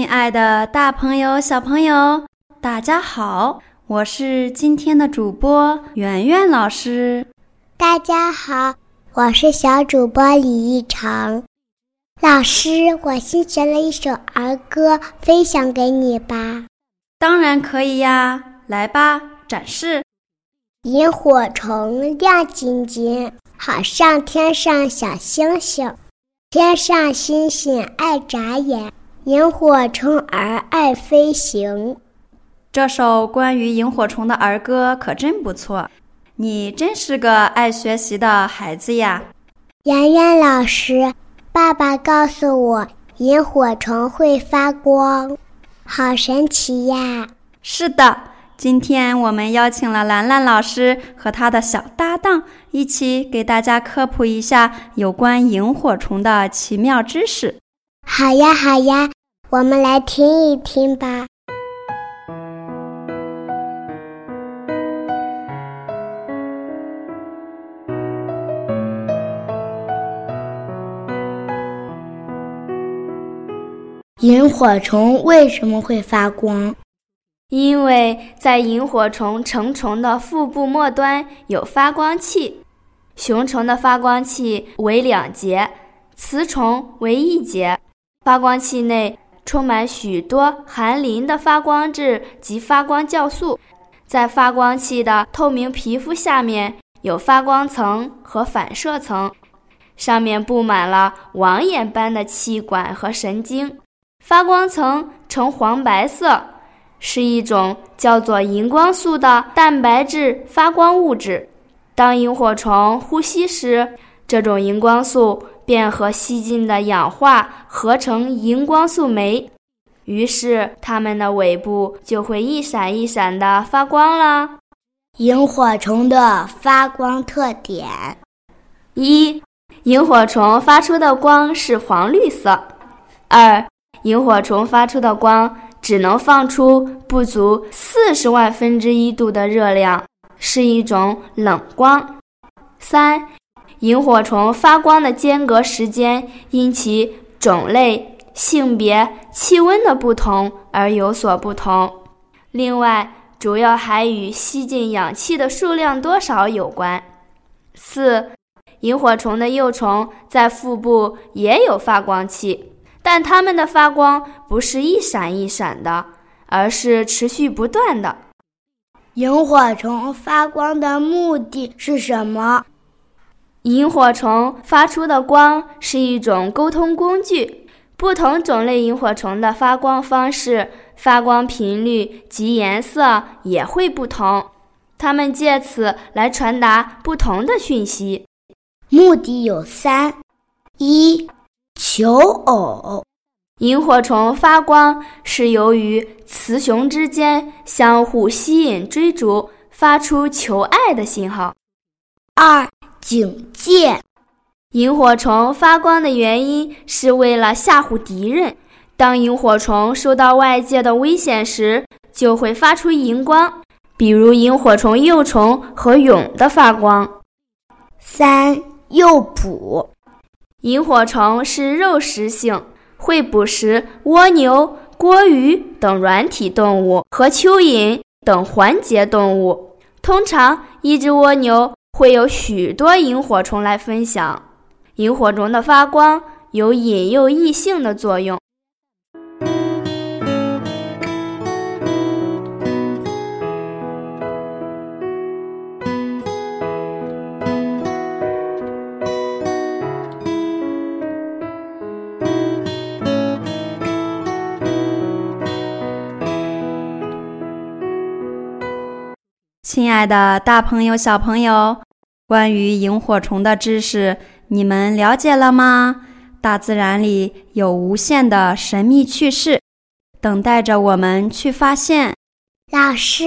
爱的大朋友、小朋友，大家好！我是今天的主播圆圆老师。大家好，我是小主播李一成。老师，我新学了一首儿歌，分享给你吧。当然可以呀，来吧，展示。萤火虫亮晶晶，好像天上小星星。天上星星爱眨眼。萤火虫儿爱飞行，这首关于萤火虫的儿歌可真不错。你真是个爱学习的孩子呀，圆圆老师。爸爸告诉我，萤火虫会发光，好神奇呀！是的，今天我们邀请了兰兰老师和他的小搭档一起给大家科普一下有关萤火虫的奇妙知识。好呀，好呀，我们来听一听吧。萤火虫为什么会发光？因为在萤火虫成虫的腹部末端有发光器，雄虫的发光器为两节，雌虫为一节。发光器内充满许多含磷的发光质及发光酵素，在发光器的透明皮肤下面有发光层和反射层，上面布满了网眼般的气管和神经。发光层呈黄白色，是一种叫做荧光素的蛋白质发光物质。当萤火虫呼吸时，这种荧光素。便和吸进的氧化合成荧光素酶，于是它们的尾部就会一闪一闪的发光了。萤火虫的发光特点：一、萤火虫发出的光是黄绿色；二、萤火虫发出的光只能放出不足四十万分之一度的热量，是一种冷光；三。萤火虫发光的间隔时间因其种类、性别、气温的不同而有所不同。另外，主要还与吸进氧气的数量多少有关。四，萤火虫的幼虫在腹部也有发光器，但它们的发光不是一闪一闪的，而是持续不断的。萤火虫发光的目的是什么？萤火虫发出的光是一种沟通工具，不同种类萤火虫的发光方式、发光频率及颜色也会不同，它们借此来传达不同的讯息。目的有三：一、求偶。萤火虫发光是由于雌雄之间相互吸引、追逐，发出求爱的信号。二。警戒，萤火虫发光的原因是为了吓唬敌人。当萤火虫受到外界的危险时，就会发出荧光，比如萤火虫幼虫和蛹的发光。三、诱捕，萤火虫是肉食性，会捕食蜗牛、蛄蝓等软体动物和蚯蚓等环节动物。通常，一只蜗牛。会有许多萤火虫来分享。萤火虫的发光有引诱异性的作用。亲爱的，大朋友、小朋友，关于萤火虫的知识，你们了解了吗？大自然里有无限的神秘趣事，等待着我们去发现。老师，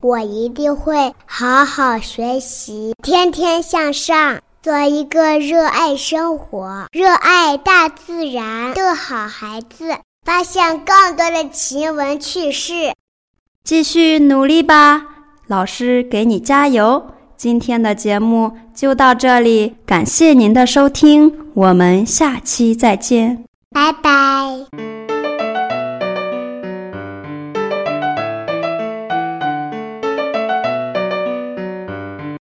我一定会好好学习，天天向上，做一个热爱生活、热爱大自然的好孩子，发现更多的奇闻趣事。继续努力吧！老师给你加油！今天的节目就到这里，感谢您的收听，我们下期再见，拜拜。